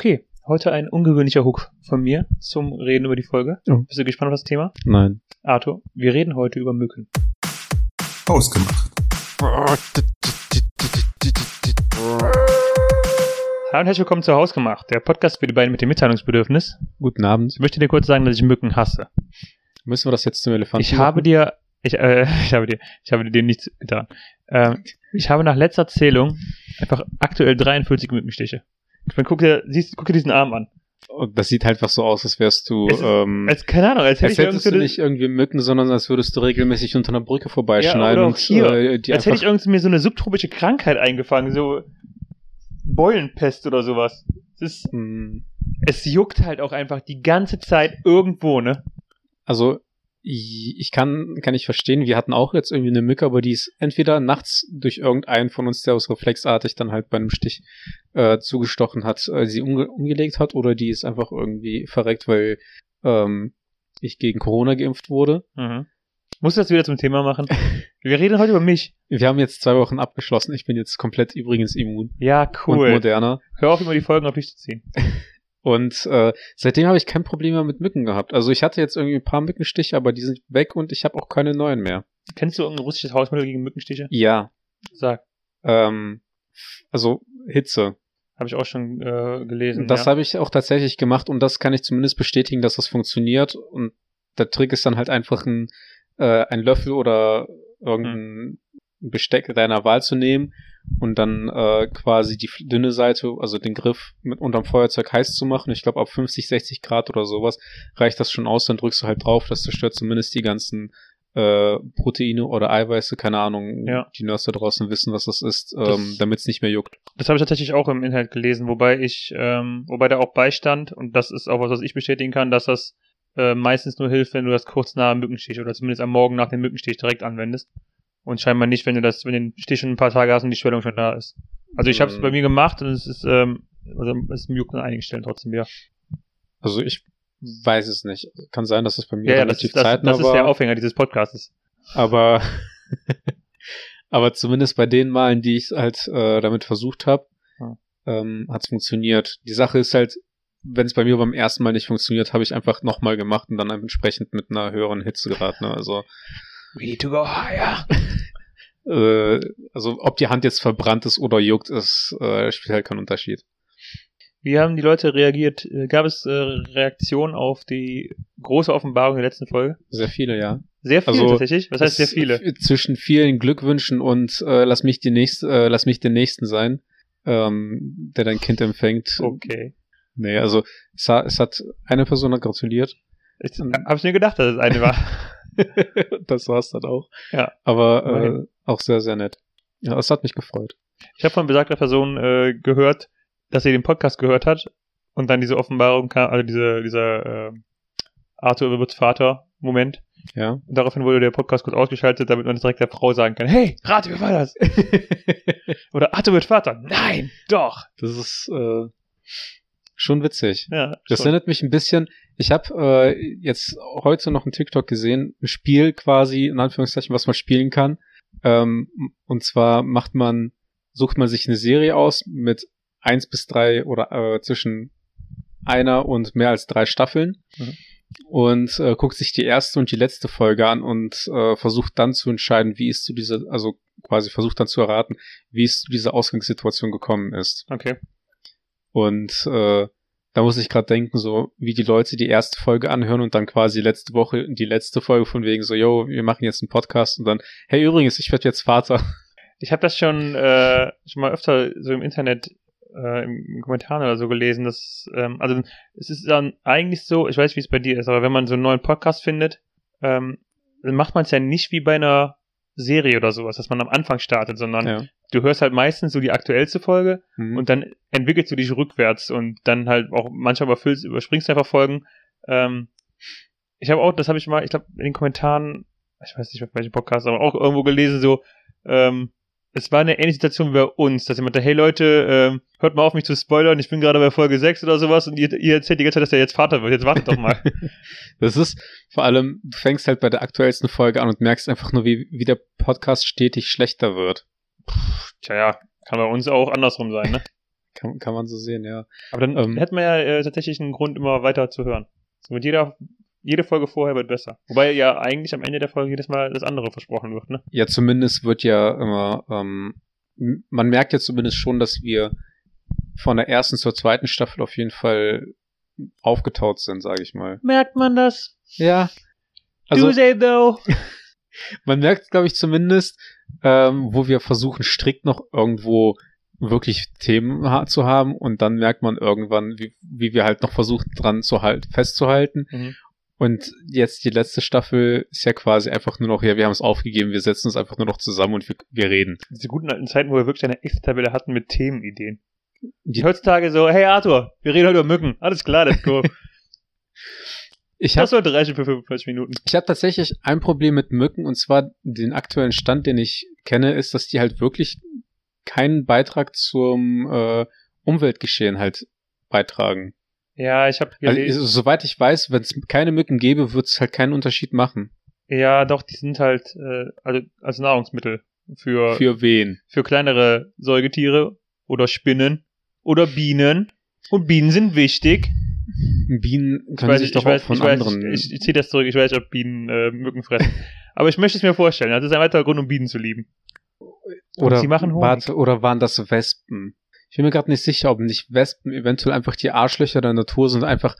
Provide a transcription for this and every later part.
Okay, heute ein ungewöhnlicher Hook von mir zum Reden über die Folge. Oh. Bist du gespannt auf das Thema? Nein. Arthur, wir reden heute über Mücken. Ausgemacht. Hallo und herzlich willkommen zu Hausgemacht, der Podcast für die beiden mit dem Mitteilungsbedürfnis. Guten Abend. Ich möchte dir kurz sagen, dass ich Mücken hasse. Müssen wir das jetzt zum Elefanten Ich habe machen? dir, ich, äh, ich habe dir, ich habe dir nichts getan. Ähm, ich habe nach letzter Zählung einfach aktuell 43 Mückenstiche. Ich meine, guck dir, siehst, guck dir diesen Arm an. Und das sieht halt einfach so aus, als wärst du, ist- ähm, Als, keine Ahnung, als hätte als ich hättest du nicht irgendwie Mücken, sondern als würdest du regelmäßig unter einer Brücke vorbeischneiden Ja, und hier. äh, als hätte ich irgendwie mir so eine subtropische Krankheit eingefangen, so Beulenpest oder sowas. Es ist, Hm, es juckt halt auch einfach die ganze Zeit irgendwo, ne? also ich kann, kann ich verstehen, wir hatten auch jetzt irgendwie eine Mücke, aber die ist entweder nachts durch irgendeinen von uns, der aus reflexartig dann halt bei einem Stich äh, zugestochen hat, äh, sie umge umgelegt hat, oder die ist einfach irgendwie verreckt, weil ähm, ich gegen Corona geimpft wurde. Mhm. Musst du das wieder zum Thema machen? Wir reden heute über mich. Wir haben jetzt zwei Wochen abgeschlossen. Ich bin jetzt komplett übrigens immun Ja, und cool. moderner. Hör auf, immer die Folgen auf dich zu ziehen. Und äh, seitdem habe ich kein Problem mehr mit Mücken gehabt. Also ich hatte jetzt irgendwie ein paar Mückenstiche, aber die sind weg und ich habe auch keine neuen mehr. Kennst du irgendein russisches Hausmittel gegen Mückenstiche? Ja, Sag. ähm, also Hitze. Habe ich auch schon äh, gelesen. Das ja. habe ich auch tatsächlich gemacht und das kann ich zumindest bestätigen, dass das funktioniert. Und der Trick ist dann halt einfach ein, äh, ein Löffel oder irgendein Besteck deiner Wahl zu nehmen und dann äh, quasi die dünne Seite, also den Griff mit unterm Feuerzeug heiß zu machen. Ich glaube, ab 50, 60 Grad oder sowas reicht das schon aus. Dann drückst du halt drauf, das zerstört zumindest die ganzen äh, Proteine oder Eiweiße, keine Ahnung, Ja. die Nerds da draußen wissen, was das ist, ähm, damit es nicht mehr juckt. Das habe ich tatsächlich auch im Inhalt gelesen, wobei ich, ähm, wobei da auch beistand, und das ist auch was, was ich bestätigen kann, dass das äh, meistens nur hilft, wenn du das kurz nach dem Mückenstich oder zumindest am Morgen nach dem Mückenstich direkt anwendest. Und scheinbar nicht, wenn du das, wenn du den Stich schon ein paar Tage hast und die Schwellung schon da ist. Also ich habe es Mhm. bei mir gemacht und es ist, ähm, also es juckt an einigen Stellen trotzdem wieder. Also ich weiß es nicht. Kann sein, dass es bei mir Ja, ja, das, relativ das, zeitnah das ist war, der Aufhänger dieses Podcastes. aber aber zumindest bei den Malen, die ich halt äh, damit versucht habe, Ja. ähm, hat es funktioniert. Die Sache ist halt, wenn es bei mir beim ersten Mal nicht funktioniert, habe ich einfach nochmal gemacht und dann entsprechend mit einer höheren Hitzegrad. Ne? Also We need to go higher. äh, also ob die Hand jetzt verbrannt ist oder juckt, ist äh, spielt halt keinen Unterschied. Wie haben die Leute reagiert? Äh, Gab es äh, Reaktionen auf die große Offenbarung der letzten Folge? Sehr viele, ja. Sehr viele Also, tatsächlich. Was heißt sehr viele? Zwischen vielen Glückwünschen und äh, lass mich die nächste, äh, lass mich den nächsten sein, ähm, der dein Kind empfängt. Okay. Nee, also es, ha, es hat eine Person hat gratuliert. Ich hab's mir gedacht, dass es eine war. das war's dann auch. Ja. Aber äh, auch sehr, sehr nett. Ja, es hat mich gefreut. Ich habe von besagter Person äh, gehört, dass sie den Podcast gehört hat und dann diese Offenbarung kam, also diese, dieser äh, Arthur wird Vater Moment. Ja. Und daraufhin wurde der Podcast kurz ausgeschaltet, damit man es direkt der Frau sagen kann, hey, rate, wer war das? Oder Arthur wird Vater. Nein, doch. das ist äh, schon witzig. Ja, Das schon. erinnert mich ein bisschen. Ich habe äh, jetzt heute noch ein TikTok gesehen, ein Spiel quasi, in Anführungszeichen, was man spielen kann. Ähm, und zwar macht man, sucht man sich eine Serie aus mit eins bis drei oder äh, zwischen einer und mehr als drei Staffeln Mhm. und äh, guckt sich die erste und die letzte Folge an und äh, versucht dann zu entscheiden, wie es zu dieser, also quasi versucht dann zu erraten, wie es zu dieser Ausgangssituation gekommen ist. Okay. Und äh, da muss ich gerade denken, so wie die Leute die erste Folge anhören und dann quasi letzte Woche die letzte Folge von wegen so, yo, wir machen jetzt einen Podcast und dann, hey übrigens, ich werde jetzt Vater. Ich habe das schon, äh, schon mal öfter so im Internet äh, im Kommentaren oder so gelesen, dass ähm, also es ist dann eigentlich so, ich weiß, wie es bei dir ist, aber wenn man so einen neuen Podcast findet, ähm, dann macht man es ja nicht wie bei einer Serie oder sowas, dass man am Anfang startet, sondern Ja. du hörst halt meistens so die aktuellste Folge Mhm. und dann entwickelst du dich rückwärts und dann halt auch manchmal überfüllst, überspringst du einfach Folgen. Ähm, ich habe auch, das habe ich mal, ich glaube, in den Kommentaren, ich weiß nicht, auf welchem Podcast, aber auch irgendwo gelesen, so, ähm, es war eine ähnliche Situation wie bei uns, dass jemand da, hey Leute, ähm, hört mal auf mich zu spoilern, ich bin gerade bei Folge 6 oder sowas und ihr, ihr erzählt die ganze Zeit, dass er jetzt Vater wird, jetzt wartet doch mal. Das ist vor allem, du fängst halt bei der aktuellsten Folge an und merkst einfach nur, wie, wie der Podcast stetig schlechter wird. Tja, ja, kann bei uns auch andersrum sein, ne? Kann, kann man so sehen, ja. Aber dann Ähm. hätte man ja äh, tatsächlich einen Grund, immer weiter zu hören. So mit jeder, jede Folge vorher wird besser. Wobei ja eigentlich am Ende der Folge jedes Mal das andere versprochen wird, ne? Ja, zumindest wird ja immer, ähm, man merkt ja zumindest schon, dass wir von der ersten zur zweiten Staffel auf jeden Fall aufgetaut sind, sage ich mal. Merkt man das? Ja. Also they though? man merkt, glaube ich, zumindest, ähm, wo wir versuchen, strikt noch irgendwo wirklich Themen zu haben und dann merkt man irgendwann, wie, wie wir halt noch versuchen, dran zu halt festzuhalten. Mhm. Und jetzt die letzte Staffel ist ja quasi einfach nur noch, ja, wir haben es aufgegeben, wir setzen uns einfach nur noch zusammen und wir, wir reden. Diese guten alten Zeiten, wo wir wirklich eine Excel-Tabelle hatten mit Themenideen. Die- Heutzutage so, hey Arthur, wir reden heute über Mücken. Alles klar, let's go. Ich habe Das sollte reichen für 45 Minuten. ich hab tatsächlich ein Problem mit Mücken und zwar den aktuellen Stand, den ich kenne, ist, dass die halt wirklich keinen Beitrag zum äh, Umweltgeschehen halt beitragen. Ja, ich habe Also, gelesen. soweit ich weiß, wenn es keine Mücken gäbe, wird es halt keinen Unterschied machen. ja, doch, die sind halt äh, also als Nahrungsmittel für, für wen? für kleinere Säugetiere oder Spinnen oder Bienen. Und Bienen sind wichtig. Bienen Ich können weiß, sich ich doch weiß, auch von ich, weiß, anderen. ich, ich ziehe das zurück. Ich weiß nicht, ob Bienen äh, Mücken fressen. Aber ich möchte es mir vorstellen. Das ist ein weiterer Grund, um Bienen zu lieben. oder, sie machen Honig. warte, oder waren das Wespen? Ich bin mir gerade nicht sicher, ob nicht Wespen eventuell einfach die Arschlöcher der Natur sind, einfach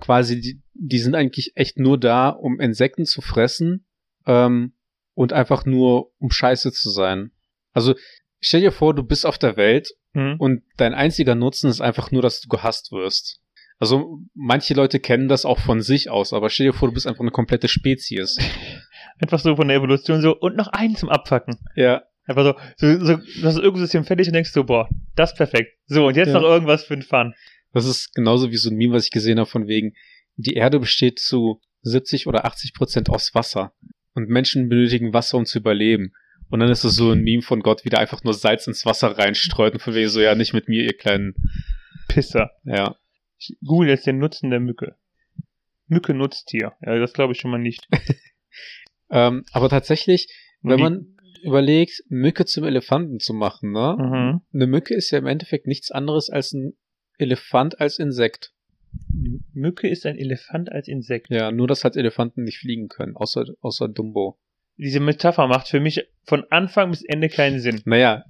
quasi, die, die sind eigentlich echt nur da, um Insekten zu fressen ähm, und einfach nur, um scheiße zu sein. Also stell dir vor, du bist auf der Welt Hm? und dein einziger Nutzen ist einfach nur, dass du gehasst wirst. Also manche Leute kennen das auch von sich aus, aber stell dir vor, du bist einfach eine komplette Spezies. Einfach so von der Evolution so, und noch einen zum Abfacken. Ja. Einfach so, so, so das Ökosystem fertig und denkst so, boah, das ist perfekt. So, und jetzt Ja. noch irgendwas für den Fun. Das ist genauso wie so ein Meme, was ich gesehen habe, von wegen, die Erde besteht zu 70 oder 80 Prozent aus Wasser. Und Menschen benötigen Wasser, um zu überleben. Und dann ist es so ein Meme von Gott, wie der einfach nur Salz ins Wasser reinstreut und von wegen so, ja, nicht mit mir, ihr kleinen, Pisser. ja. Ich google jetzt den Nutzen der Mücke. Mücke Nutztier. Ja, das glaube ich schon mal nicht. Ähm, aber tatsächlich, wenn man überlegt, Mücke zum Elefanten zu machen, ne? Mhm. Eine Mücke ist ja im Endeffekt nichts anderes als ein Elefant als Insekt. Mücke ist ein Elefant als Insekt. Ja, nur dass halt Elefanten nicht fliegen können, außer, außer Dumbo. Diese Metapher macht für mich von Anfang bis Ende keinen Sinn. Naja,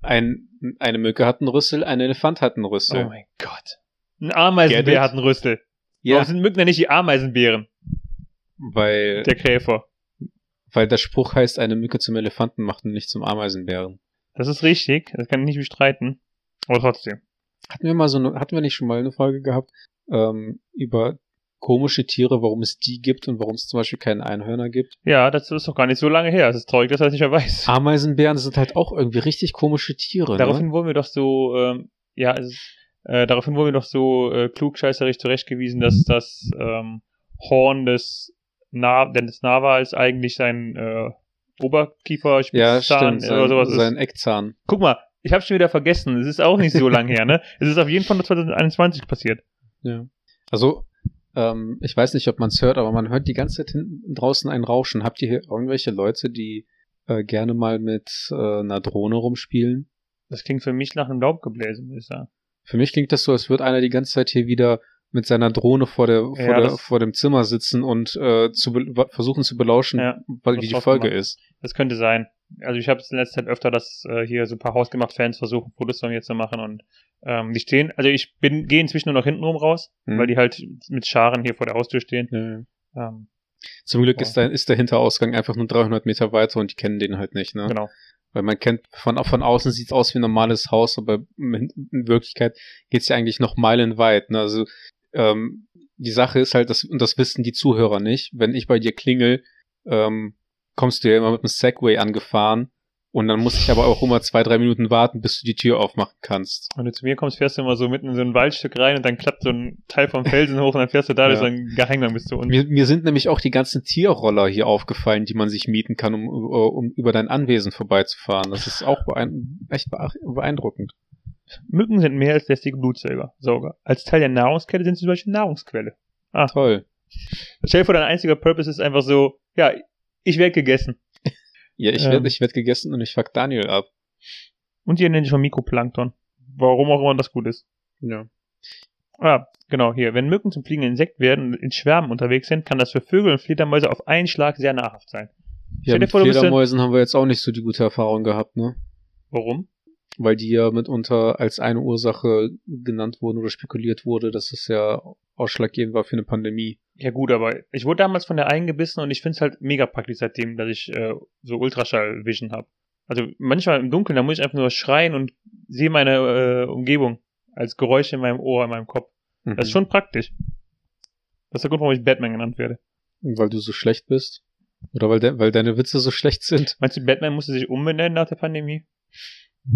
ein, eine Mücke hat einen Rüssel, ein Elefant hat einen Rüssel. Oh mein Gott. Ein Ameisenbär hat einen Rüssel. ja, Warum sind Mücken denn nicht die Ameisenbären? weil, Der Käfer. Weil der Spruch heißt, eine Mücke zum Elefanten macht und nicht zum Ameisenbären. Das ist richtig. Das kann ich nicht bestreiten. Aber trotzdem. Hatten wir mal so eine, hatten wir nicht schon mal eine Folge gehabt, ähm, über komische Tiere, warum es die gibt und warum es zum Beispiel keinen Einhörner gibt? Ja, das ist doch gar nicht so lange her. Es ist traurig, dass er das nicht mehr weiß. Ameisenbären sind halt auch irgendwie richtig komische Tiere, Daraufhin ne? wurden wir doch so, ähm, ja, es, ist- äh, daraufhin wurden wir doch so äh, klugscheißerig zurechtgewiesen, dass das ähm, Horn des, Na des Narwals eigentlich sein äh, Oberkiefer Ja, Spitzzahn stimmt, oder sein, sowas sein ist. Eckzahn. Guck mal, ich habe schon wieder vergessen. Es ist auch nicht so lang her, ne? Es ist auf jeden Fall nur 2021 passiert. Ja. Also, ähm, ich weiß nicht, ob man es hört, aber man hört die ganze Zeit hinten draußen ein Rauschen. Habt ihr hier irgendwelche Leute, die äh, gerne mal mit äh, einer Drohne rumspielen? Das klingt für mich nach einem Laubgebläse, muss ich sagen. Für mich klingt das so, als würde einer die ganze Zeit hier wieder mit seiner Drohne vor der vor, Ja, der, vor dem Zimmer sitzen und äh, zu versuchen zu belauschen, Ja, wie die Folge gemacht. ist. Das könnte sein. Also ich habe es in letzter Zeit öfter, dass äh, hier so ein paar Hausgemacht-Fans versuchen, Fotos von mir zu machen und ähm, die stehen, also ich bin gehe inzwischen nur noch hinten rum raus, Hm. weil die halt mit Scharen hier vor der Haustür stehen. Ja. Ähm, Zum Glück Ja. ist, der, ist der Hinterausgang einfach nur 300 Meter weiter und die kennen den halt nicht, ne? Genau. Weil man kennt, von, von außen sieht's aus wie ein normales Haus, aber in, Wirklichkeit geht's ja eigentlich noch meilenweit. Ne? Also ähm, die Sache ist halt, das, und das wissen die Zuhörer nicht, wenn ich bei dir klingel, ähm, kommst du ja immer mit einem Segway angefahren und dann muss ich aber auch immer zwei, drei Minuten warten, bis du die Tür aufmachen kannst. Wenn du zu mir kommst, fährst du immer so mitten in so ein Waldstück rein und dann klappt so ein Teil vom Felsen hoch und dann fährst du da, Ja. das ist ein Geheimgang bis zu uns. Mir, mir sind nämlich auch die ganzen Tierroller hier aufgefallen, die man sich mieten kann, um, um über dein Anwesen vorbeizufahren. Das ist auch beein echt beeindruckend. Mücken sind mehr als lästige Blutsauger. Sauger. Als Teil der Nahrungskette sind sie zum Beispiel Nahrungsquelle. Toll. Stell dir vor, dein einziger Purpose ist einfach so, ja, ich werde gegessen. Ja, ich Ähm. werde ich werd gegessen und ich fuck Daniel ab. Und die nennen sich von Mikroplankton. Warum auch immer das gut ist. Ja. Ah, genau, hier. Wenn Mücken zum fliegenden Insekt werden und in Schwärmen unterwegs sind, kann das für Vögel und Fledermäuse auf einen Schlag sehr nahrhaft sein. Ja, mit vor, Fledermäusen haben wir jetzt auch nicht so die gute Erfahrung gehabt, ne? Warum? Weil die ja mitunter als eine Ursache genannt wurden oder spekuliert wurde, dass es ja ausschlaggebend war für eine Pandemie. Ja gut, aber ich wurde damals von der eingebissen und ich finde es halt mega praktisch seitdem, dass ich äh, so Ultraschall-Vision habe. Also manchmal im Dunkeln, da muss ich einfach nur schreien und sehe meine äh, Umgebung als Geräusche in meinem Ohr, in meinem Kopf. Mhm. Das ist schon praktisch. Das ist der Grund, warum ich Batman genannt werde. Weil du so schlecht bist? Oder weil, de weil deine Witze so schlecht sind? Meinst du, Batman musste sich umbenennen nach der Pandemie?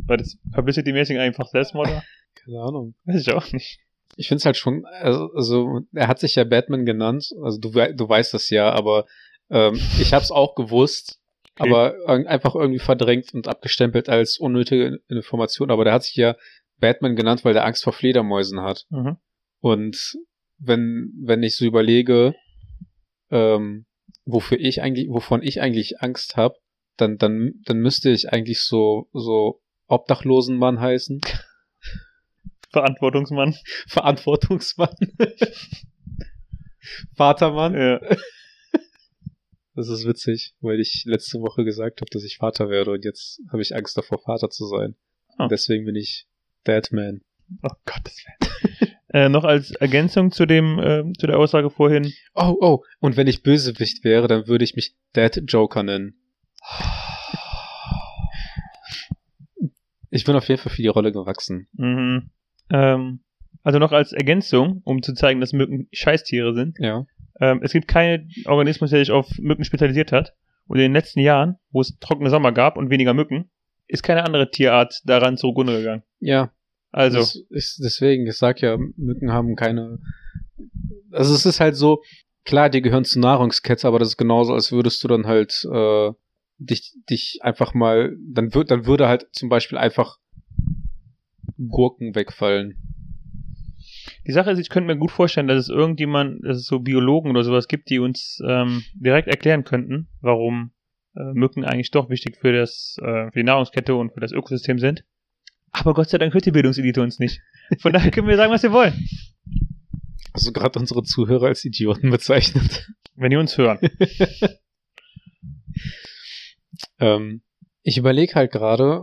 Weil das Publicity-mäßig einfach Selbstmord war? Keine Ahnung. Weiß ich auch nicht. Ich finde es halt schon, also, also er hat sich ja Batman genannt, also du, du weißt das ja, aber ähm, ich habe es auch gewusst, Okay. aber einfach irgendwie verdrängt und abgestempelt als unnötige Information. Aber der hat sich ja Batman genannt, weil der Angst vor Fledermäusen hat. Mhm. Und wenn, wenn ich so überlege, ähm, wofür ich eigentlich, wovon ich eigentlich Angst habe, dann, dann, dann müsste ich eigentlich so, so Obdachlosenmann heißen. Verantwortungsmann. Verantwortungsmann. Vatermann. Ja. Das ist witzig, weil ich letzte Woche gesagt habe, dass ich Vater werde und jetzt habe ich Angst davor, Vater zu sein. Und deswegen bin ich Deadman. Oh Gottes Willen. äh, noch als Ergänzung zu dem, äh, zu der Aussage vorhin. Oh, oh, und wenn ich Bösewicht wäre, dann würde ich mich Dead Joker nennen. Ich bin auf jeden Fall für die Rolle gewachsen. Mhm. Ähm, also noch als Ergänzung, um zu zeigen, dass Mücken Scheißtiere sind. Ja. Ähm, es gibt keinen Organismus, der sich auf Mücken spezialisiert hat. Und in den letzten Jahren, wo es trockene Sommer gab und weniger Mücken, ist keine andere Tierart daran zugrunde gegangen. Ja, Also, Das ist deswegen, ich sag ja, Mücken haben keine. Also es ist halt so, klar, die gehören zur Nahrungskette, aber das ist genauso, als würdest du dann halt äh, dich, dich einfach mal, dann wird, dann würde halt zum Beispiel einfach Gurken wegfallen. die Sache ist, ich könnte mir gut vorstellen, dass es irgendjemand, dass es so Biologen oder sowas gibt, die uns ähm, direkt erklären könnten, warum äh, Mücken eigentlich doch wichtig für das, äh, für die Nahrungskette und für das Ökosystem sind. Aber Gott sei Dank hört die Bildungselite uns nicht. Von daher können wir sagen, was wir wollen. Also gerade unsere Zuhörer als Idioten bezeichnet. Wenn die uns hören. ähm, ich überlege halt gerade,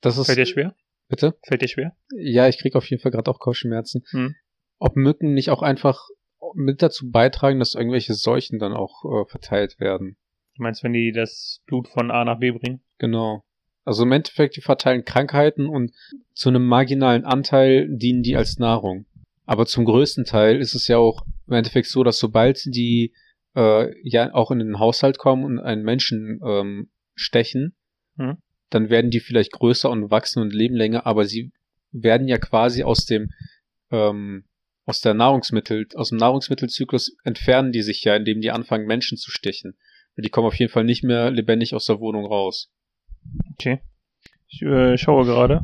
dass es. Fällt dir schwer? Bitte? Fällt dir schwer? Ja, ich krieg auf jeden Fall gerade auch Kopfschmerzen. Hm. Ob Mücken nicht auch einfach mit dazu beitragen, dass irgendwelche Seuchen dann auch äh, verteilt werden. Du meinst, wenn die das Blut von A nach B bringen? Genau. Also im Endeffekt, die verteilen Krankheiten und zu einem marginalen Anteil dienen die als Nahrung. Aber zum größten Teil ist es ja auch im Endeffekt so, dass sobald die äh, ja auch in den Haushalt kommen und einen Menschen ähm, stechen, Mhm. dann werden die vielleicht größer und wachsen und leben länger, aber sie werden ja quasi aus dem ähm, aus der Nahrungsmittel, aus dem Nahrungsmittelzyklus entfernen die sich ja, indem die anfangen, Menschen zu stechen. Die kommen auf jeden Fall nicht mehr lebendig aus der Wohnung raus. Okay. Ich äh, schaue gerade.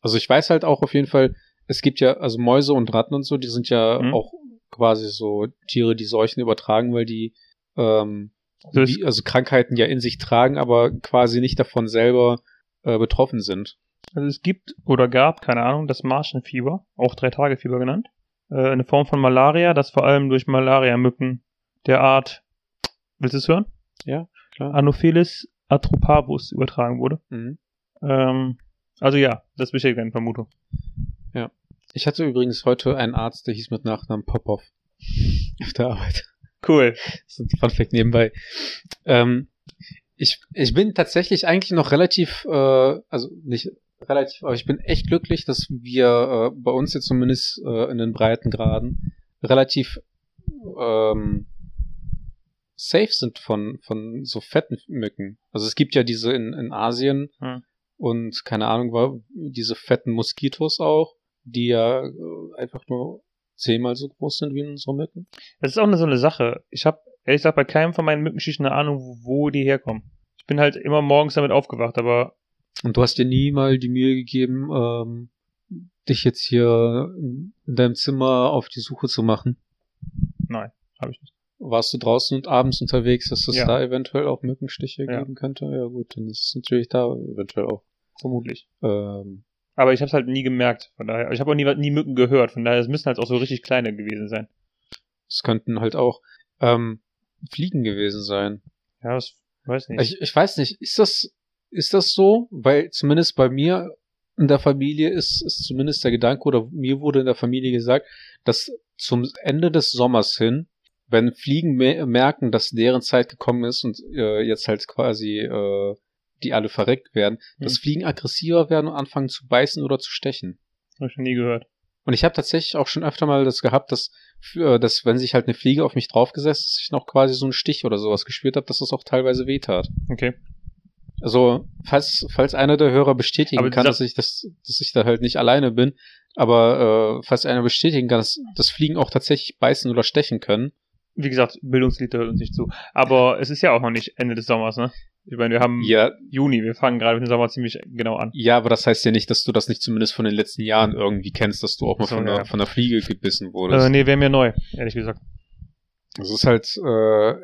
Also ich weiß halt auch auf jeden Fall, es gibt ja, also Mäuse und Ratten und so, die sind ja Mhm. auch quasi so Tiere, die Seuchen übertragen, weil die ähm, Also wie, also Krankheiten ja in sich tragen, aber quasi nicht davon selber äh, betroffen sind. Also es gibt oder gab, keine Ahnung, das Marschenfieber, auch Drei-Tage-Fieber genannt. Äh, eine Form von Malaria, das vor allem durch Malaria-Mücken der Art, willst du es hören? Ja, klar. Anopheles atropavus übertragen wurde. Mhm. Ähm, also ja, das bestätigt deine Vermutung. Ich hatte übrigens heute einen Arzt, der hieß mit Nachnamen Popov. Auf der Arbeit. Cool. Das ist ein Fun Fact nebenbei. Ähm, ich, ich bin tatsächlich eigentlich noch relativ, äh, also nicht relativ, aber ich bin echt glücklich, dass wir äh, bei uns jetzt zumindest äh, in den Breitengraden relativ ähm, safe sind von, von so fetten Mücken. Also es gibt ja diese in, in Asien Hm. und keine Ahnung, war, diese fetten Moskitos auch, die ja äh, einfach nur zehnmal so groß sind wie unsere Mücken. Das ist auch eine, so eine Sache. Ich habe ehrlich gesagt bei keinem von meinen Mückenschichten eine Ahnung, wo die herkommen. Ich bin halt immer morgens damit aufgewacht, aber Und du hast dir nie mal die Mühe gegeben, ähm, dich jetzt hier in deinem Zimmer auf die Suche zu machen. nein, habe ich nicht. Warst du draußen und abends unterwegs, dass es Ja. da eventuell auch Mückenstiche Ja. geben könnte? Ja gut, dann ist es natürlich da eventuell auch. Vermutlich. Ähm, Aber ich habe es halt nie gemerkt. Von daher, ich habe auch nie, nie Mücken gehört. Von daher, es müssen halt auch so richtig kleine gewesen sein. Es könnten halt auch ähm, Fliegen gewesen sein. Ja, das weiß nicht. Ich, ich weiß nicht, ist das, ist das so? Weil zumindest bei mir in der Familie ist, ist zumindest der Gedanke, oder mir wurde in der Familie gesagt, dass zum Ende des Sommers hin, wenn Fliegen me merken, dass deren Zeit gekommen ist und äh, jetzt halt quasi äh, die alle verreckt werden, Hm. dass Fliegen aggressiver werden und anfangen zu beißen oder zu stechen. Hab ich noch nie gehört. Und ich habe tatsächlich auch schon öfter mal das gehabt, dass, äh, dass wenn sich halt eine Fliege auf mich draufgesetzt, dass ich noch quasi so einen Stich oder sowas gespürt habe, dass das auch teilweise wehtat. Okay. Also, falls, falls einer der Hörer bestätigen Aber kann, dass ich das, dass ich da halt nicht alleine bin, aber äh, falls einer bestätigen kann, dass, dass Fliegen auch tatsächlich beißen oder stechen können. Wie gesagt, Bildungslied hört uns nicht zu. Aber es ist ja auch noch nicht Ende des Sommers, ne? Ich meine, wir haben Ja, Juni, wir fangen gerade mit dem Sommer ziemlich genau an. ja, aber das heißt ja nicht, dass du das nicht zumindest von den letzten Jahren irgendwie kennst, dass du auch mal So, von, ja. einer, von einer Fliege gebissen wurdest. Äh, nee, wäre mir neu, ehrlich gesagt. Das ist halt äh,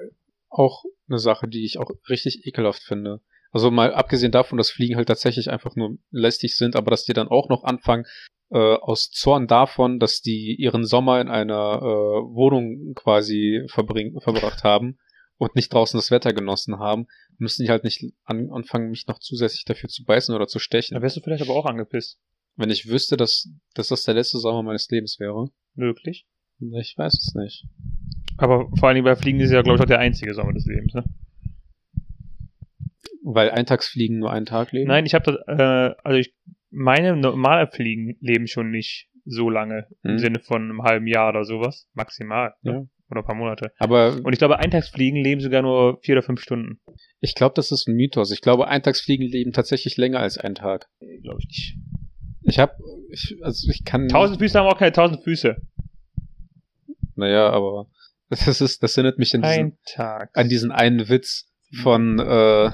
auch eine Sache, die ich auch richtig ekelhaft finde. Also mal abgesehen davon, dass Fliegen halt tatsächlich einfach nur lästig sind, aber dass die dann auch noch anfangen, äh, aus Zorn davon, dass die ihren Sommer in einer äh, Wohnung quasi verbring verbracht haben und nicht draußen das Wetter genossen haben, müssen die halt nicht an anfangen, mich noch zusätzlich dafür zu beißen oder zu stechen. Da wärst du vielleicht aber auch angepisst. Wenn ich wüsste, dass, dass das der letzte Sommer meines Lebens wäre. Möglich. Ich weiß es nicht. Aber vor allen Dingen bei Fliegen ist ja, glaube ich, auch der einzige Sommer des Lebens, ne? Weil Eintagsfliegen nur einen Tag leben? Nein, ich habe das, äh, also ich, meine normale Fliegen leben schon nicht so lange. Im Hm. Sinne von einem halben Jahr oder sowas. Maximal. Ne? Oder ein paar Monate. Aber Und ich glaube, Eintagsfliegen leben sogar nur vier oder fünf Stunden. Ich glaube, das ist ein Mythos. Ich glaube, Eintagsfliegen leben tatsächlich länger als ein Tag. Glaube ich nicht. Ich habe, ich, also ich kann. Tausend Füße haben auch keine tausend Füße. Naja, aber das ist, das erinnert mich an diesen, an diesen einen Witz von äh,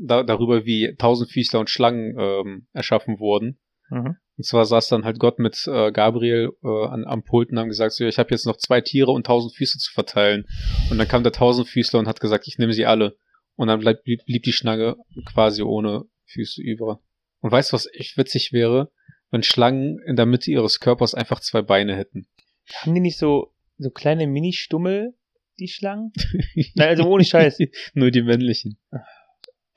da, darüber, wie Tausendfüßler und Schlangen ähm, erschaffen wurden. Mhm. Und zwar saß dann halt Gott mit äh, Gabriel äh, an, am Pult und haben gesagt, so, ja, ich habe jetzt noch zwei Tiere und tausend Füße zu verteilen. Und dann kam der Tausendfüßler und hat gesagt, ich nehme sie alle. Und dann bleib, blieb, blieb die Schlange quasi ohne Füße über. Und weißt du, was echt witzig wäre? Wenn Schlangen in der Mitte ihres Körpers einfach zwei Beine hätten. Haben die nicht so, so kleine Mini-Stummel, die Schlangen? Nein, also ohne Scheiß. Nur die männlichen.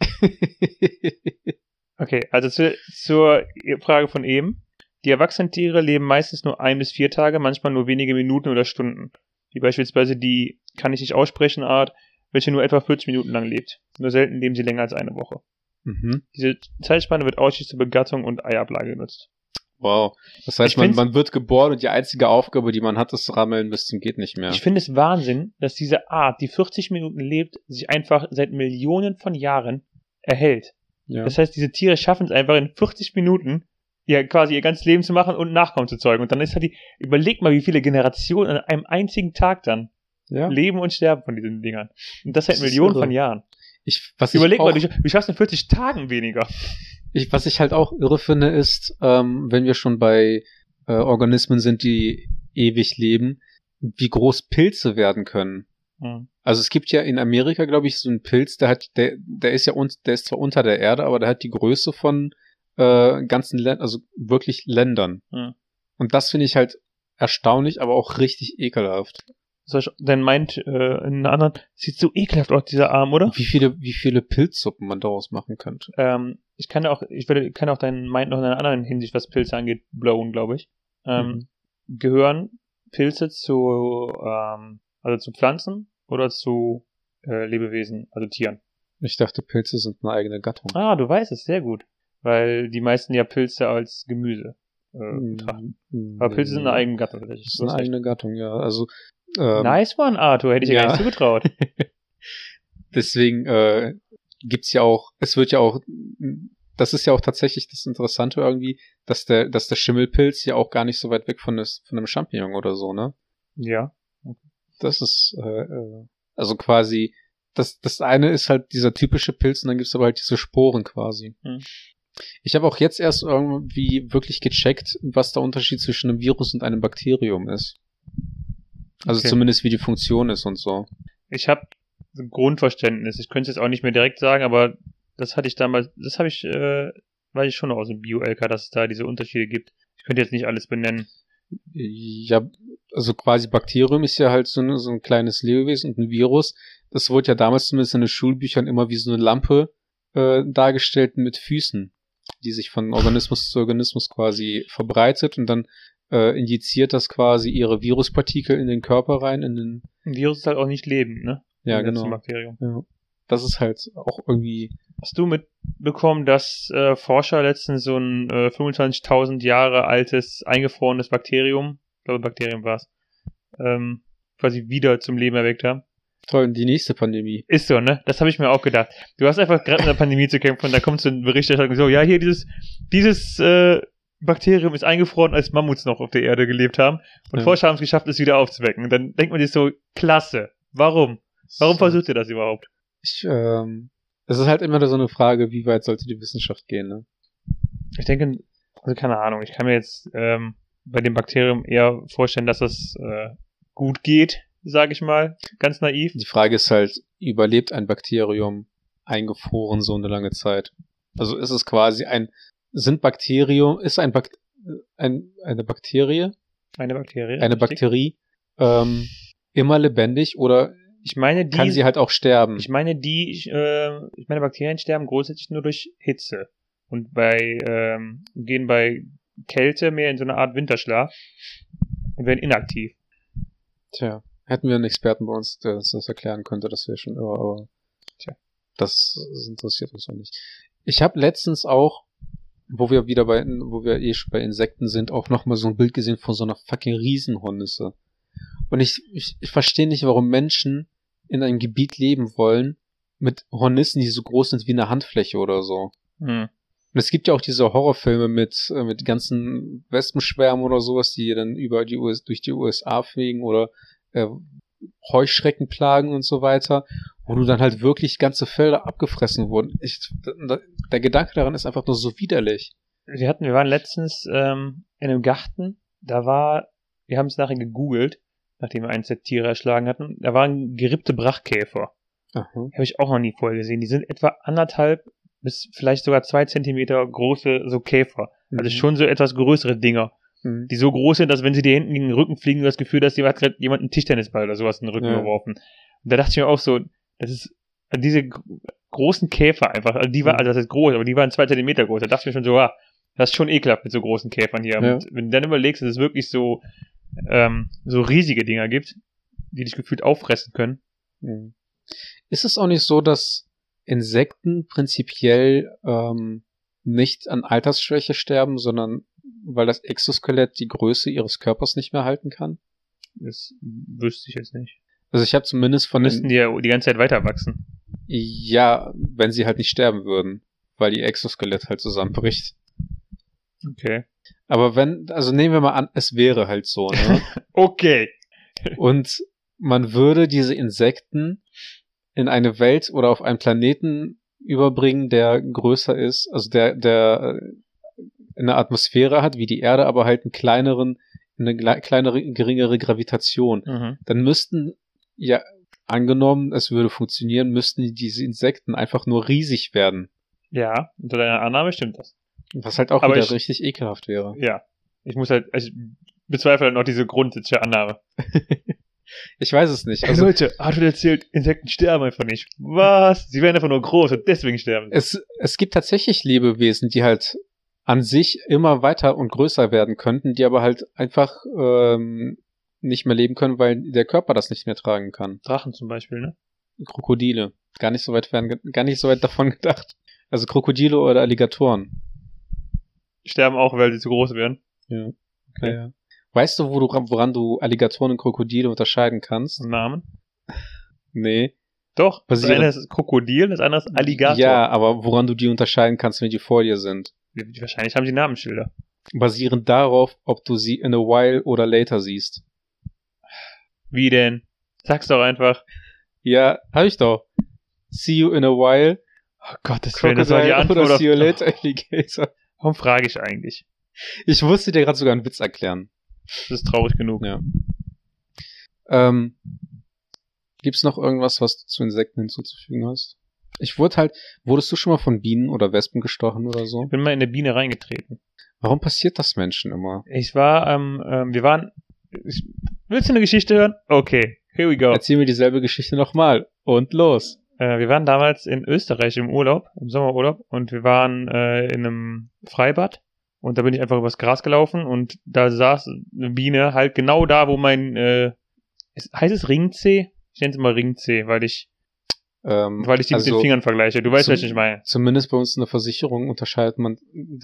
Okay, also zu, zur Frage von eben. Die erwachsenen Tiere leben meistens nur ein bis vier Tage, manchmal nur wenige Minuten oder Stunden. Wie beispielsweise die kann ich nicht aussprechen Art, welche nur etwa 40 Minuten lang lebt. Nur selten leben sie länger als eine Woche. mhm. Diese Zeitspanne wird ausschließlich zur Begattung und Eiablage genutzt. Wow. Das heißt, man, man wird geboren und die einzige Aufgabe, die man hat, ist Rammeln bis zum geht nicht mehr. Ich finde es Wahnsinn, dass diese Art, die 40 Minuten lebt, sich einfach seit Millionen von Jahren erhält. Ja. Das heißt, diese Tiere schaffen es einfach in 40 Minuten, ja quasi ihr ganzes Leben zu machen und Nachkommen zu zeugen. Und dann ist halt die, überleg mal, wie viele Generationen an einem einzigen Tag dann ja. leben und sterben von diesen Dingern. Und das seit Das Millionen irre. von Jahren. Ich, was Überleg ich auch, mal, du, du schaffst in 40 Tagen weniger. Ich, was ich halt auch irre finde, ist, ähm, wenn wir schon bei äh, Organismen sind, die ewig leben, wie groß Pilze werden können. Also es gibt ja in Amerika, glaube ich, so einen Pilz, der hat, der, der ist ja un, der ist zwar unter der Erde, aber der hat die Größe von äh, ganzen Ländern, also wirklich Ländern. Mhm. Und das finde ich halt erstaunlich, aber auch richtig ekelhaft. Dann meint äh, in einer anderen, sieht so ekelhaft aus, dieser Arm, oder? Wie viele, wie viele Pilzsuppen man daraus machen könnte. Ähm, ich kann auch, ich werde, kann auch deinen Mind noch in einer anderen Hinsicht, was Pilze angeht, blowen, glaube ich. Ähm, Mhm. Gehören Pilze zu, ähm, also zu Pflanzen oder zu äh, Lebewesen, also Tieren? Ich dachte, Pilze sind eine eigene Gattung. Ah, du weißt es, sehr gut. Weil die meisten ja Pilze als Gemüse äh, betrachten. Hm, Aber Pilze sind eine eigene Gattung. Das ist eine eigene Gattung, ja. Also ähm, Nice one, Arthur, hätte ich dir Ja. gar nicht zugetraut. deswegen äh, gibt's ja auch, es wird ja auch, das ist ja auch tatsächlich das Interessante irgendwie, dass der, dass der Schimmelpilz ja auch gar nicht so weit weg von, des, von einem Champignon oder so, ne? ja. Das ist, äh, äh, also quasi, das, das eine ist halt dieser typische Pilz und dann gibt's aber halt diese Sporen quasi. Hm. Ich habe auch jetzt erst irgendwie wirklich gecheckt, was der Unterschied zwischen einem Virus und einem Bakterium ist. Also Okay. zumindest wie die Funktion ist und so. Ich habe ein Grundverständnis. Ich könnte es jetzt auch nicht mehr direkt sagen, aber das hatte ich damals, das habe ich äh, weiß ich schon noch aus dem Bio-LK, dass es da diese Unterschiede gibt. Ich könnte jetzt nicht alles benennen. Ja, also quasi Bakterium ist ja halt so, ein- so ein kleines Lebewesen und ein Virus. Das wurde ja damals zumindest in den Schulbüchern immer wie so eine Lampe äh, dargestellt mit Füßen, die sich von Organismus zu Organismus quasi verbreitet und dann äh, injiziert das quasi ihre Viruspartikel in den Körper rein, in den, Ein Virus ist halt auch nicht lebend, ne? ja letzten genau. Bakterium. Ja. Das ist halt auch irgendwie, Hast du mitbekommen, dass äh, Forscher letztens so ein äh, 25.000 Jahre altes, eingefrorenes Bakterium, ich glaube Bakterium war's, ähm, quasi wieder zum Leben erweckt haben? toll, die nächste Pandemie. Ist so, ne? Das habe ich mir auch gedacht. Du hast einfach gerade mit der Pandemie zu kämpfen und da kommt so ein Berichterstattung so, ja, hier dieses, dieses äh, Bakterium ist eingefroren, als Mammuts noch auf der Erde gelebt haben und Ja. Forscher haben es geschafft, es wieder aufzuwecken. Und dann denkt man sich so, klasse. Warum? Warum So. versucht ihr das überhaupt? Ich, ähm, es ist halt immer so eine Frage, wie weit sollte die Wissenschaft gehen, ne? Ich denke, also keine Ahnung, ich kann mir jetzt ähm, bei dem Bakterium eher vorstellen, dass das äh, gut geht, sage ich mal, ganz naiv. Die Frage ist halt, überlebt ein Bakterium eingefroren so eine lange Zeit? Also ist es quasi ein, sind Bakterium, ist ein, Bak ein eine Bakterie, Eine Bakterie. eine richtig? Bakterie ähm, immer lebendig oder Ich meine, die, kann sie halt auch sterben? ich meine, die, äh, ich meine, Bakterien sterben grundsätzlich nur durch Hitze und bei ähm, gehen bei Kälte mehr in so eine Art Winterschlaf und werden inaktiv. Tja, hätten wir einen Experten bei uns, der uns das erklären könnte, das wäre schon irre, aber Tja. das interessiert uns auch nicht. Ich habe letztens auch, wo wir wieder bei, wo wir eh schon bei Insekten sind, auch nochmal so ein Bild gesehen von so einer fucking Riesenhornisse. Und ich, ich, ich verstehe nicht, warum Menschen in einem Gebiet leben wollen mit Hornissen, die so groß sind wie eine Handfläche oder so. Hm. Und es gibt ja auch diese Horrorfilme mit, äh, mit ganzen Wespenschwärmen oder sowas, die dann über die US durch die USA fliegen oder äh, Heuschreckenplagen und so weiter, wo du dann halt wirklich ganze Felder abgefressen wurden. Ich, der Gedanke daran ist einfach nur so widerlich. Wir hatten, wir waren letztens ähm, in einem Garten, da war, wir haben es nachher gegoogelt, nachdem wir eins der Tiere erschlagen hatten, da waren gerippte Brachkäfer. Habe ich auch noch nie vorher gesehen. Die sind etwa anderthalb bis vielleicht sogar zwei Zentimeter große so Käfer. Also Mhm. schon so etwas größere Dinger, Mhm. die so groß sind, dass wenn sie dir hinten gegen den Rücken fliegen, du das Gefühl, dass gerade jemand einen Tischtennisball oder sowas in den Rücken Ja. geworfen. Und da dachte ich mir auch so, das ist also diese gr- großen Käfer einfach, also die waren, Mhm. also das ist groß, aber die waren zwei Zentimeter groß. Da dachte ich mir schon so, ah, das ist schon ekelhaft mit so großen Käfern hier. Ja. Und wenn du dann überlegst, dass es wirklich so, ähm, so riesige Dinger gibt, die dich gefühlt auffressen können. Mhm. Ist es auch nicht so, dass Insekten prinzipiell ähm, nicht an Altersschwäche sterben, sondern weil das Exoskelett die Größe ihres Körpers nicht mehr halten kann? Das wüsste ich jetzt nicht. Also ich habe zumindest von Müssten die ja die ganze Zeit weiter wachsen. ja, wenn sie halt nicht sterben würden, weil ihr Exoskelett halt zusammenbricht. Okay. Aber wenn, also nehmen wir mal an, es wäre halt so, ne? Okay. Und man würde diese Insekten in eine Welt oder auf einen Planeten überbringen, der größer ist, also der, der äh, eine Atmosphäre hat wie die Erde, aber halt einen kleineren, eine kleinere, geringere Gravitation. Mhm. Dann müssten, ja, angenommen, es würde funktionieren, müssten diese Insekten einfach nur riesig werden. Ja, unter deiner Annahme stimmt das. Was halt auch Aber wieder ich- richtig ekelhaft wäre. Ja. Ich muss halt, ich bezweifle halt noch diese grundsätzliche Annahme. Ich weiß es nicht. Also, Leute, Arthur erzählt, Insekten sterben einfach nicht. Was? Sie werden einfach nur groß und deswegen sterben sie. es, es gibt tatsächlich Lebewesen, die halt an sich immer weiter und größer werden könnten, die aber halt einfach ähm, nicht mehr leben können, weil der Körper das nicht mehr tragen kann. Drachen zum Beispiel, ne? Krokodile. Gar nicht so weit fern, gar nicht so weit davon gedacht. Also Krokodile oder Alligatoren. Sterben auch, weil sie zu groß werden. Ja. Okay. ja. Weißt du, wo du, woran du Alligatoren und Krokodile unterscheiden kannst? Namen? Nee. Doch. Das eine ist Krokodil, das andere ist Alligator. Ja, aber woran du die unterscheiden kannst, wenn die vor dir sind. Wahrscheinlich haben sie Namensschilder. Basierend darauf, ob du sie in a while oder later siehst. Wie denn? Sag's doch einfach. Ja, hab ich doch. See you in a while. Oh Gott, das, Willen, das war die Antwort. oder see you later, Alligator. Warum frage ich eigentlich? Ich musste dir gerade sogar einen Witz erklären. Das ist traurig genug. Ja. Ähm, gibt's noch irgendwas, was du zu Insekten hinzuzufügen hast? Ich wurde halt, wurdest du schon mal von Bienen oder Wespen gestochen oder so? Ich bin mal in eine Biene reingetreten. Warum passiert das Menschen immer? Ich war, ähm, ähm, wir waren, ich, willst du eine Geschichte hören? Okay, here we go. Erzähl mir dieselbe Geschichte nochmal. Und los. Äh, wir waren damals in Österreich im Urlaub, im Sommerurlaub, und wir waren äh, in einem Freibad. Und da bin ich einfach übers Gras gelaufen und da saß eine Biene halt genau da, wo mein, äh, ist, heißt es Ringzeh? Ich nenne es immer Ringzeh, weil ich, Ähm, weil ich die mit also den Fingern vergleiche. Du weißt, was ich meine. Zumindest bei uns in der Versicherung unterscheidet man,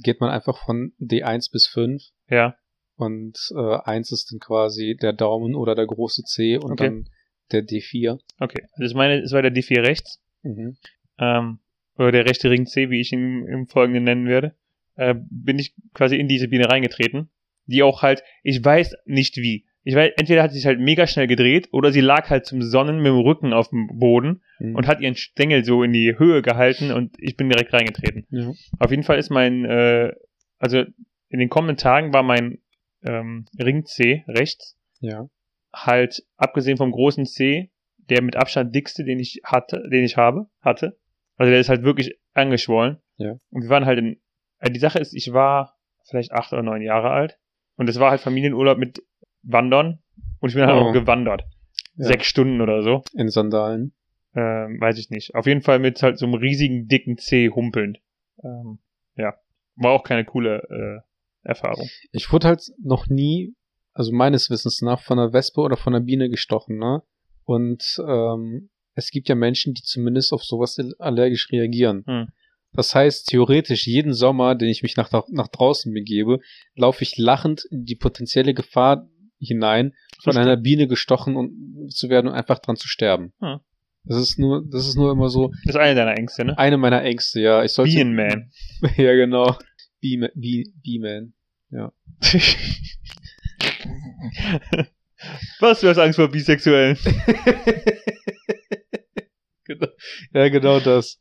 geht man einfach von D1 bis 5 Ja. und äh, 1 ist dann quasi der Daumen oder der große C und Okay. dann der D4. Okay. Also ich meine, es war der D4 rechts. Mhm. ähm, oder der rechte Ring C, wie ich ihn im Folgenden nennen werde, äh, bin ich quasi in diese Biene reingetreten, die auch halt, ich weiß nicht wie. Ich weiß, entweder hat sie sich halt mega schnell gedreht oder sie lag halt zum Sonnen mit dem Rücken auf dem Boden Mhm. und hat ihren Stängel so in die Höhe gehalten und ich bin direkt reingetreten. ja. Auf jeden Fall ist mein, äh, also in den kommenden Tagen war mein ähm, Ring C rechts ja. halt, abgesehen vom großen C, der mit Abstand dickste, den ich hatte, den ich habe, hatte. Also der ist halt wirklich angeschwollen. Ja. Und wir waren halt in, die Sache ist, ich war vielleicht acht oder neun Jahre alt. Und es war halt Familienurlaub mit Wandern. Und ich bin halt Oh. auch gewandert. Ja. Sechs Stunden oder so. In Sandalen. Ähm, weiß ich nicht. Auf jeden Fall mit halt so einem riesigen, dicken C humpelnd. Ähm, ja. War auch keine coole äh, Erfahrung. Ich wurde halt noch nie, also meines Wissens nach, von einer Wespe oder von einer Biene gestochen, ne? Und ähm, es gibt ja Menschen, die zumindest auf sowas allergisch reagieren. Hm. Das heißt, theoretisch jeden Sommer, den ich mich nach, nach draußen begebe, laufe ich lachend in die potenzielle Gefahr hinein, von Verstehe. einer Biene gestochen und, zu werden und einfach dran zu sterben. Hm. Das ist nur, das ist nur immer so Das ist eine deiner Ängste, ne? eine meiner Ängste, ja. Ich sollte. Bienenman. Ja, genau. Bee- Bee-Man. Was, du hast Angst vor Bisexuellen? genau. Ja, genau das.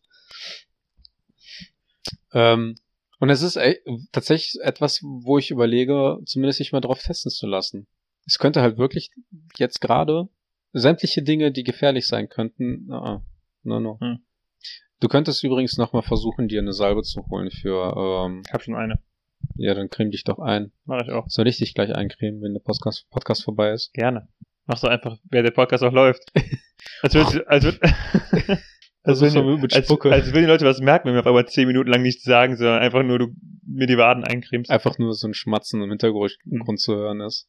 Ähm, und es ist ey, tatsächlich etwas, wo ich überlege, zumindest sich mal drauf testen zu lassen. Es könnte halt wirklich jetzt gerade sämtliche Dinge, die gefährlich sein könnten, uh, no, no. Hm. Du könntest übrigens nochmal versuchen, dir eine Salbe zu holen für, ähm, Ich hab schon eine. ja, dann creme dich doch ein. Mach ich auch. Soll ich dich gleich eincremen, wenn der Podcast, Podcast vorbei ist? Gerne. Mach so einfach, wer der Podcast auch läuft. Als würde, als würde, als Also so mit als, Spucke. als würden die Leute was merken, wenn wir auf einmal zehn Minuten lang nichts sagen, sondern einfach nur du mir die Waden eincremst. einfach nur so ein Schmatzen im Hintergrund Mhm. zu hören ist.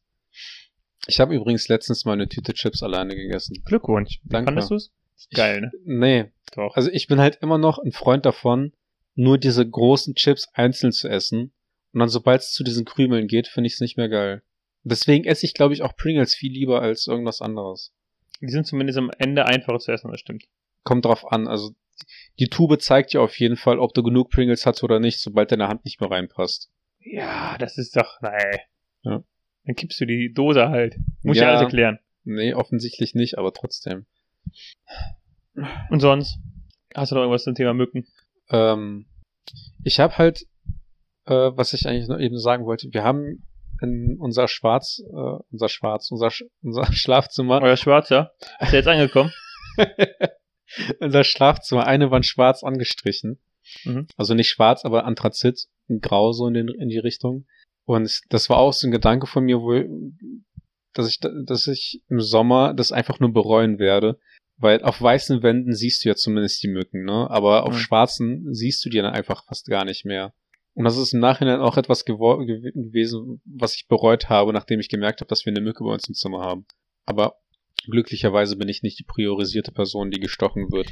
Ich habe übrigens letztens mal eine Tüte Chips alleine gegessen. Glückwunsch. Danke. Fandest du's? Geil, ne? Nee, Doch. also ich bin halt immer noch ein Freund davon, nur diese großen Chips einzeln zu essen. Und dann, sobald es zu diesen Krümeln geht, finde ich es nicht mehr geil. Deswegen esse ich, glaube ich, auch Pringles viel lieber als irgendwas anderes. die sind zumindest am Ende einfacher zu essen, das stimmt. Kommt drauf an. Also die Tube zeigt dir auf jeden Fall, ob du genug Pringles hast oder nicht, sobald deine Hand nicht mehr reinpasst. Ja, das ist doch, nein. Ja. Dann kippst du die Dose halt. Muss ich Ja. alles erklären. Nee, offensichtlich nicht, aber trotzdem. Und sonst? Hast du noch irgendwas zum Thema Mücken? Ähm, ich habe halt, äh, was ich eigentlich noch eben sagen wollte, wir haben in unser Schwarz, äh, unser Schwarz, unser, Sch unser Schlafzimmer, Euer Schwarzer? Ist der jetzt angekommen? unser Schlafzimmer eine Wand schwarz angestrichen. Mhm. Also nicht schwarz, aber Anthrazit, grau so in, den, in die Richtung. Und das war auch so ein Gedanke von mir, wo, dass ich, dass ich im Sommer das einfach nur bereuen werde. Weil auf weißen Wänden siehst du ja zumindest die Mücken, ne? Aber auf Mhm. schwarzen siehst du die dann einfach fast gar nicht mehr. Und das ist im Nachhinein auch etwas gewesen, was ich bereut habe, nachdem ich gemerkt habe, dass wir eine Mücke bei uns im Zimmer haben. Aber glücklicherweise bin ich nicht die priorisierte Person, die gestochen wird.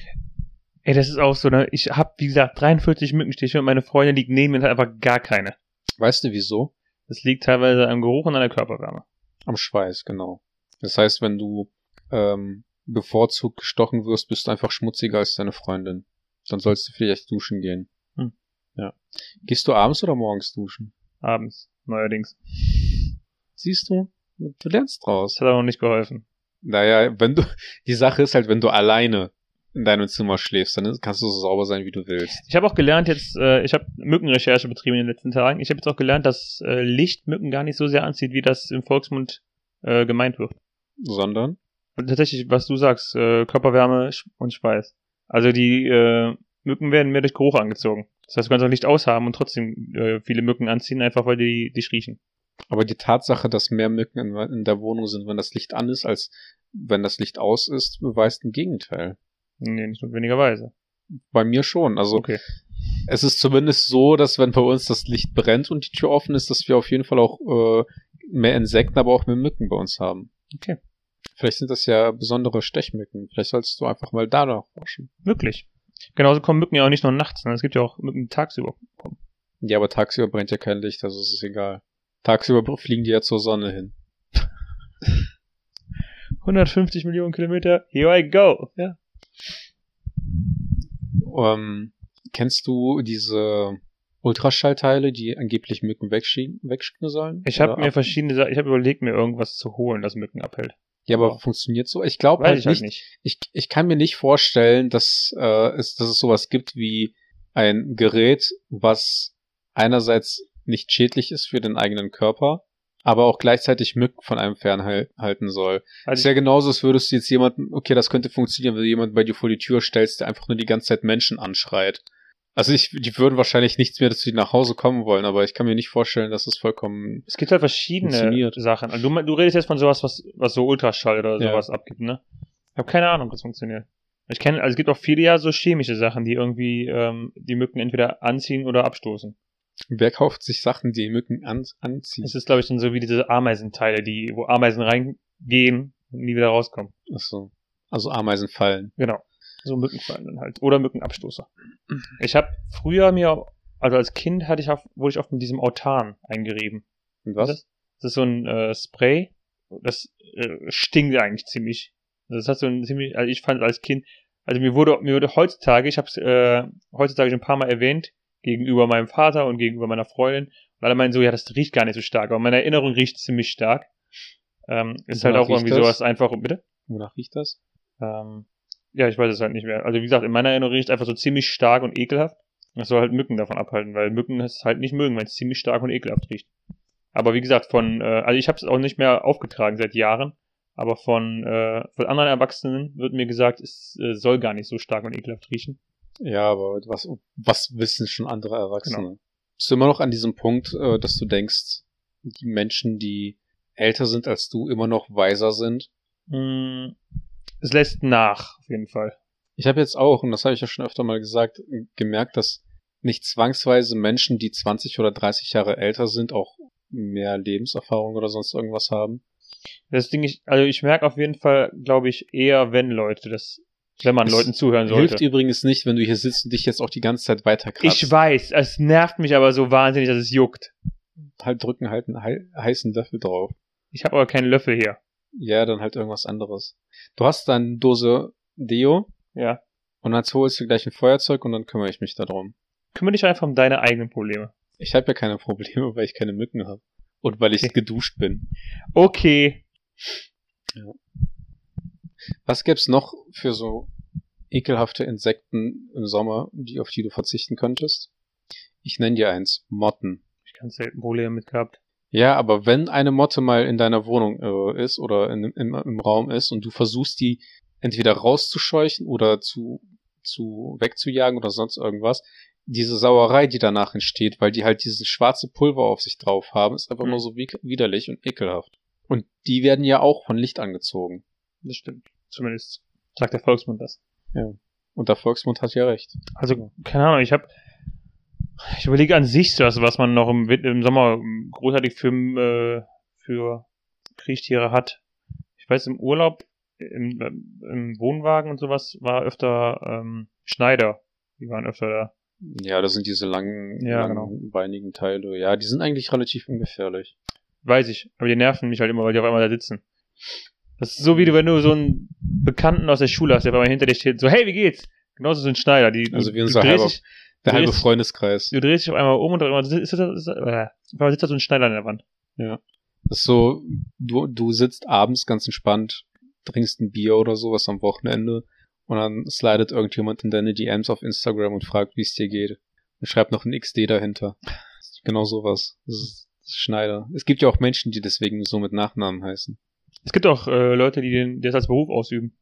Ey, das ist auch so, ne? Ich hab, wie gesagt, 43 Mückenstiche und meine Freundin liegt neben mir und hat einfach gar keine. Weißt du wieso? Das liegt teilweise am Geruch und an der Körperwärme. Am Schweiß, genau. Das heißt, wenn du ähm, bevorzugt gestochen wirst, bist du einfach schmutziger als deine Freundin. Dann sollst du vielleicht duschen gehen. Hm. Ja. Gehst du abends oder morgens duschen? Abends, neuerdings. Siehst du? Du lernst draus. Das hat auch noch nicht geholfen. Naja, wenn du, die Sache ist halt, wenn du alleine in deinem Zimmer schläfst, dann kannst du so sauber sein, wie du willst. Ich habe auch gelernt jetzt, äh, ich habe Mückenrecherche betrieben in den letzten Tagen. Ich habe jetzt auch gelernt, dass äh, Licht Mücken gar nicht so sehr anzieht, wie das im Volksmund äh, gemeint wird. Sondern? Und tatsächlich, was du sagst, äh, Körperwärme und Schweiß. Also die äh, Mücken werden mehr durch Geruch angezogen. Das heißt, du kannst auch Licht aushaben und trotzdem äh, viele Mücken anziehen, einfach weil die dich riechen. Aber die Tatsache, dass mehr Mücken in, in der Wohnung sind, wenn das Licht an ist, als wenn das Licht aus ist, beweist ein Gegenteil. Nee, nicht notwendigerweise. Bei mir schon. Also Okay. es ist zumindest so, dass wenn bei uns das Licht brennt und die Tür offen ist, dass wir auf jeden Fall auch äh, mehr Insekten, aber auch mehr Mücken bei uns haben. Okay. Vielleicht sind das ja besondere Stechmücken. Vielleicht solltest du einfach mal danach forschen. Möglich. Genauso kommen Mücken ja auch nicht nur nachts, ne? es gibt ja auch Mücken, die tagsüber kommen. Ja, aber tagsüber brennt ja kein Licht, also es ist egal. Tagsüber fliegen die ja zur Sonne hin. 150 Millionen Kilometer, here I go. Ja. Ähm, kennst du diese Ultraschallteile, die angeblich Mücken wegschicken, sollen? Ich habe mir ab- verschiedene Sachen, ich habe überlegt, mir irgendwas zu holen, das Mücken abhält. Ja, aber Ja. funktioniert so? Ich glaube halt ich halt nicht. nicht. Ich, ich kann mir nicht vorstellen, dass, äh, es, dass es sowas gibt wie ein Gerät, was einerseits nicht schädlich ist für den eigenen Körper, aber auch gleichzeitig Mücken von einem fernhalten soll. ist Also ja ich, genauso, als würdest du jetzt jemanden, okay, das könnte funktionieren, wenn du jemanden bei dir vor die Tür stellst, der einfach nur die ganze Zeit Menschen anschreit. Also ich, die würden wahrscheinlich nichts mehr, dass die nach Hause kommen wollen, aber ich kann mir nicht vorstellen, dass es vollkommen, es gibt halt verschiedene. Sachen. Also du, du redest jetzt von sowas, was, was so Ultraschall oder Ja. sowas abgibt, ne? Ich habe keine Ahnung, ob das funktioniert. Ich kenne, also es gibt auch viele ja so chemische Sachen, die irgendwie ähm, die Mücken entweder anziehen oder abstoßen. Wer kauft sich Sachen, die Mücken an, anziehen? Es ist, glaube ich, dann so wie diese Ameisenteile, die, wo Ameisen reingehen und nie wieder rauskommen. Achso. Also Ameisen fallen. Genau. So Mückenfallen dann halt. Oder Mückenabstoßer. Ich habe früher mir, also als Kind hatte ich auf, wurde ich oft mit diesem Autan eingerieben. Und was? Das, das ist so ein äh, Spray. Das äh, stinkt eigentlich ziemlich. Das hat so ein ziemlich, also ich fand als Kind, also mir wurde, mir wurde heutzutage, ich habe es äh, heutzutage schon ein paar Mal erwähnt, gegenüber meinem Vater und gegenüber meiner Freundin, weil er meint so, ja, das riecht gar nicht so stark, aber meine Erinnerung riecht ziemlich stark. Ähm, ist halt auch irgendwie das? sowas einfach, bitte? Wonach riecht das? Ähm, ja, ich weiß es halt nicht mehr. Also wie gesagt, in meiner Erinnerung riecht es einfach so ziemlich stark und ekelhaft. Das soll halt Mücken davon abhalten, weil Mücken es halt nicht mögen, wenn es ziemlich stark und ekelhaft riecht. Aber wie gesagt, von, äh, also ich habe es auch nicht mehr aufgetragen seit Jahren, aber von, äh, von anderen Erwachsenen wird mir gesagt, es äh, soll gar nicht so stark und ekelhaft riechen. Ja, aber was, was wissen schon andere Erwachsene? Genau. Bist du immer noch an diesem Punkt, äh, dass du denkst, die Menschen, die älter sind als du, immer noch weiser sind? Mm, es lässt nach, auf jeden Fall. Ich habe jetzt auch, und das habe ich ja schon öfter mal gesagt, gemerkt, dass nicht zwangsweise Menschen, die 20 oder 30 Jahre älter sind, auch mehr Lebenserfahrung oder sonst irgendwas haben. Das Ding, ich, also ich merke auf jeden Fall, glaube ich, eher, wenn Leute das, wenn man Es Leuten zuhören sollte. Hilft übrigens nicht, wenn du hier sitzt und dich jetzt auch die ganze Zeit weiter kratzt. Ich weiß, es nervt mich aber so wahnsinnig, dass es juckt. halt drücken halt einen hei heißen Löffel drauf. Ich habe aber keinen Löffel hier. Ja, dann halt irgendwas anderes. Du hast dann Dose Deo Ja. und dann holst du gleich ein Feuerzeug und dann kümmere ich mich darum. Kümmere dich einfach um deine eigenen Probleme. Ich habe ja keine Probleme, weil ich keine Mücken habe. Und weil ich Okay. geduscht bin. Okay. Was gibt's noch für so ekelhafte Insekten im Sommer, die auf die du verzichten könntest? Ich nenne dir eins. Motten. Ich ganz selten Probleme mit gehabt. Ja, aber wenn eine Motte mal in deiner Wohnung äh, ist oder in, im, im Raum ist und du versuchst die entweder rauszuscheuchen oder zu, zu wegzujagen oder sonst irgendwas, diese Sauerei, die danach entsteht, weil die halt dieses schwarze Pulver auf sich drauf haben, ist einfach Mhm. nur so widerlich und ekelhaft. Und die werden ja auch von Licht angezogen. Das stimmt. Zumindest sagt der Volksmund das. Und der Volksmund hat ja recht. Also, keine Ahnung, ich habe ich überlege an sich das, was man noch im, im Sommer großartig für, äh, für Kriechtiere hat. Ich weiß, im Urlaub, im, im Wohnwagen und sowas war öfter ähm, Schneider. Die waren öfter da. Ja, das sind diese langen, Ja, langbeinigen Teile. Ja, die sind eigentlich relativ ungefährlich. Weiß ich. Aber die nerven mich halt immer, weil die auf einmal da sitzen. Das ist so wie du, wenn du so einen Bekannten aus der Schule hast, der einmal hinter dir steht, so, hey, wie geht's? Genauso so ein Schneider. Die, Also unser drehst halber- dich, Der halbe Freundeskreis. du drehst dich auf einmal um und auf einmal äh, auf einmal sitzt da so ein Schneider an der Wand. Das ist so, du, du sitzt abends ganz entspannt, trinkst ein Bier oder sowas am Wochenende und dann slidet irgendjemand in deine DMs auf Instagram und fragt, wie es dir geht. Und schreibt noch ein XD dahinter. Genau sowas. Das ist, das ist Schneider. Es gibt ja auch Menschen, die deswegen so mit Nachnamen heißen. Es gibt auch äh, Leute, die den, die das als Beruf ausüben.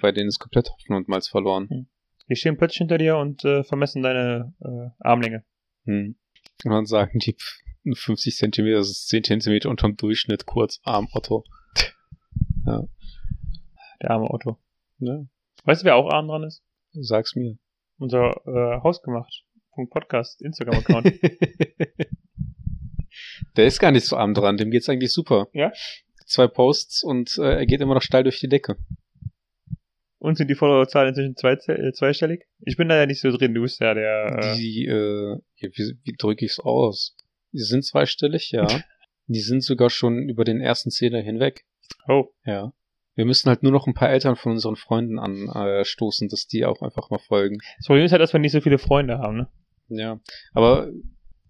Bei denen ist komplett Hopfen und Malz verloren. Die stehen plötzlich hinter dir und äh, vermessen deine äh, Armlänge. Hm. Und dann sagen die pff, 50 Zentimeter, das ist 10 Zentimeter unterm Durchschnitt, kurz, Arm Otto. Ja, Der arme Otto. ne? Weißt du, wer auch arm dran ist? Sag's mir. Unser äh, Hausgemacht. Podcast, Instagram-Account. Der ist gar nicht so arm dran, dem geht's eigentlich super. Ja? Zwei Posts und äh, er geht immer noch steil durch die Decke. Und sind die Followerzahl inzwischen zwei, äh, zweistellig? Ich bin da ja nicht so drin, du bist ja der. Äh, Die, äh, wie, wie drücke ich's aus? Die sind zweistellig, ja. Die sind sogar schon über den ersten Zehner hinweg. oh, Ja. Wir müssen halt nur noch ein paar Eltern von unseren Freunden anstoßen, dass die auch einfach mal folgen. das Problem ist halt, dass wir nicht so viele Freunde haben, ne? Ja. Aber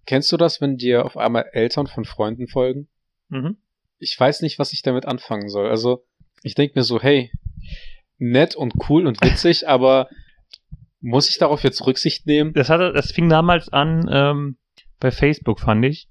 kennst du das, wenn dir auf einmal Eltern von Freunden folgen? Mhm. Ich weiß nicht, was ich damit anfangen soll. Also, ich denke mir so, hey, nett und cool und witzig, aber muss ich darauf jetzt Rücksicht nehmen? Das, hatte, das fing damals an ähm, bei Facebook, fand ich.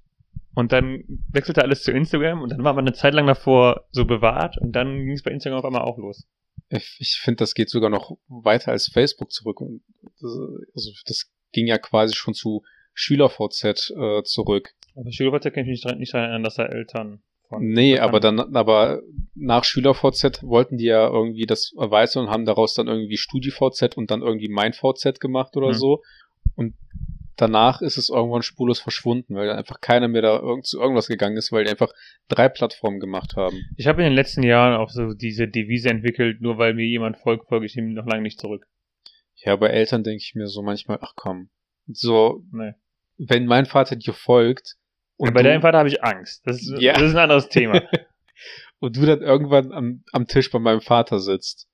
Und dann wechselte alles zu Instagram und dann war man eine Zeit lang davor so bewahrt und dann ging es bei Instagram auf einmal auch los. Ich, ich finde, das geht sogar noch weiter als Facebook zurück. Und das, also, das ging ja quasi schon zu SchülerVZ äh, zurück. Aber Schülerpartei kann ich mich nicht dran erinnern, dass da Eltern Nee, aber dann, aber nach SchülerVZ wollten die ja irgendwie das erweitern und haben daraus dann irgendwie StudiVZ und dann irgendwie MeinVZ gemacht oder Mhm. so. Und danach ist es irgendwann spurlos verschwunden, weil einfach keiner mehr da irgend, zu irgendwas gegangen ist, weil die einfach drei Plattformen gemacht haben. Ich habe in den letzten Jahren auch so diese Devise entwickelt, nur weil mir jemand folgt, folge ich ihm noch lange nicht zurück. Ja, bei Eltern denke ich mir so manchmal, ach komm. So, Nee. wenn mein Vater dir folgt und, bei du, deinem Vater habe ich Angst. Das ist, Ja. das ist ein anderes Thema. und du dann irgendwann am, am Tisch bei meinem Vater sitzt,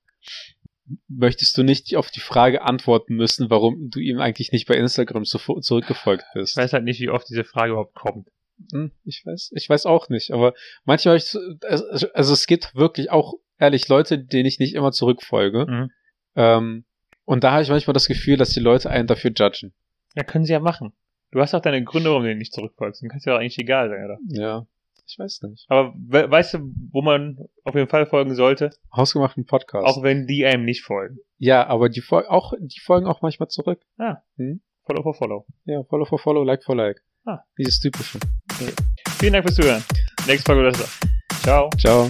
möchtest du nicht auf die Frage antworten müssen, warum du ihm eigentlich nicht bei Instagram zuvor- zurückgefolgt Ich bist. weiß halt nicht, wie oft diese Frage überhaupt kommt. Hm, ich weiß, ich weiß auch nicht, aber manchmal, ich so- also also es gibt wirklich auch ehrlich Leute, denen ich nicht immer zurückfolge. Mhm. Ähm, und da habe ich manchmal das Gefühl, dass die Leute einen dafür judgen. Ja, können sie ja machen. Du hast auch deine Gründe, warum du nicht zurückfolgst. Dann kannst du ja eigentlich egal sein, oder? Ja, ich weiß nicht. Aber we weißt du, wo man auf jeden Fall folgen sollte? Hausgemachten Podcast. Auch wenn die einem nicht folgen. ja, aber die, fol auch, die folgen auch manchmal zurück. Follow for Follow. Ja, Follow for Follow, Like for Like. Ah. Dieses typische. Vielen Dank fürs Zuhören. Nächste Folge besser. Ciao. Ciao.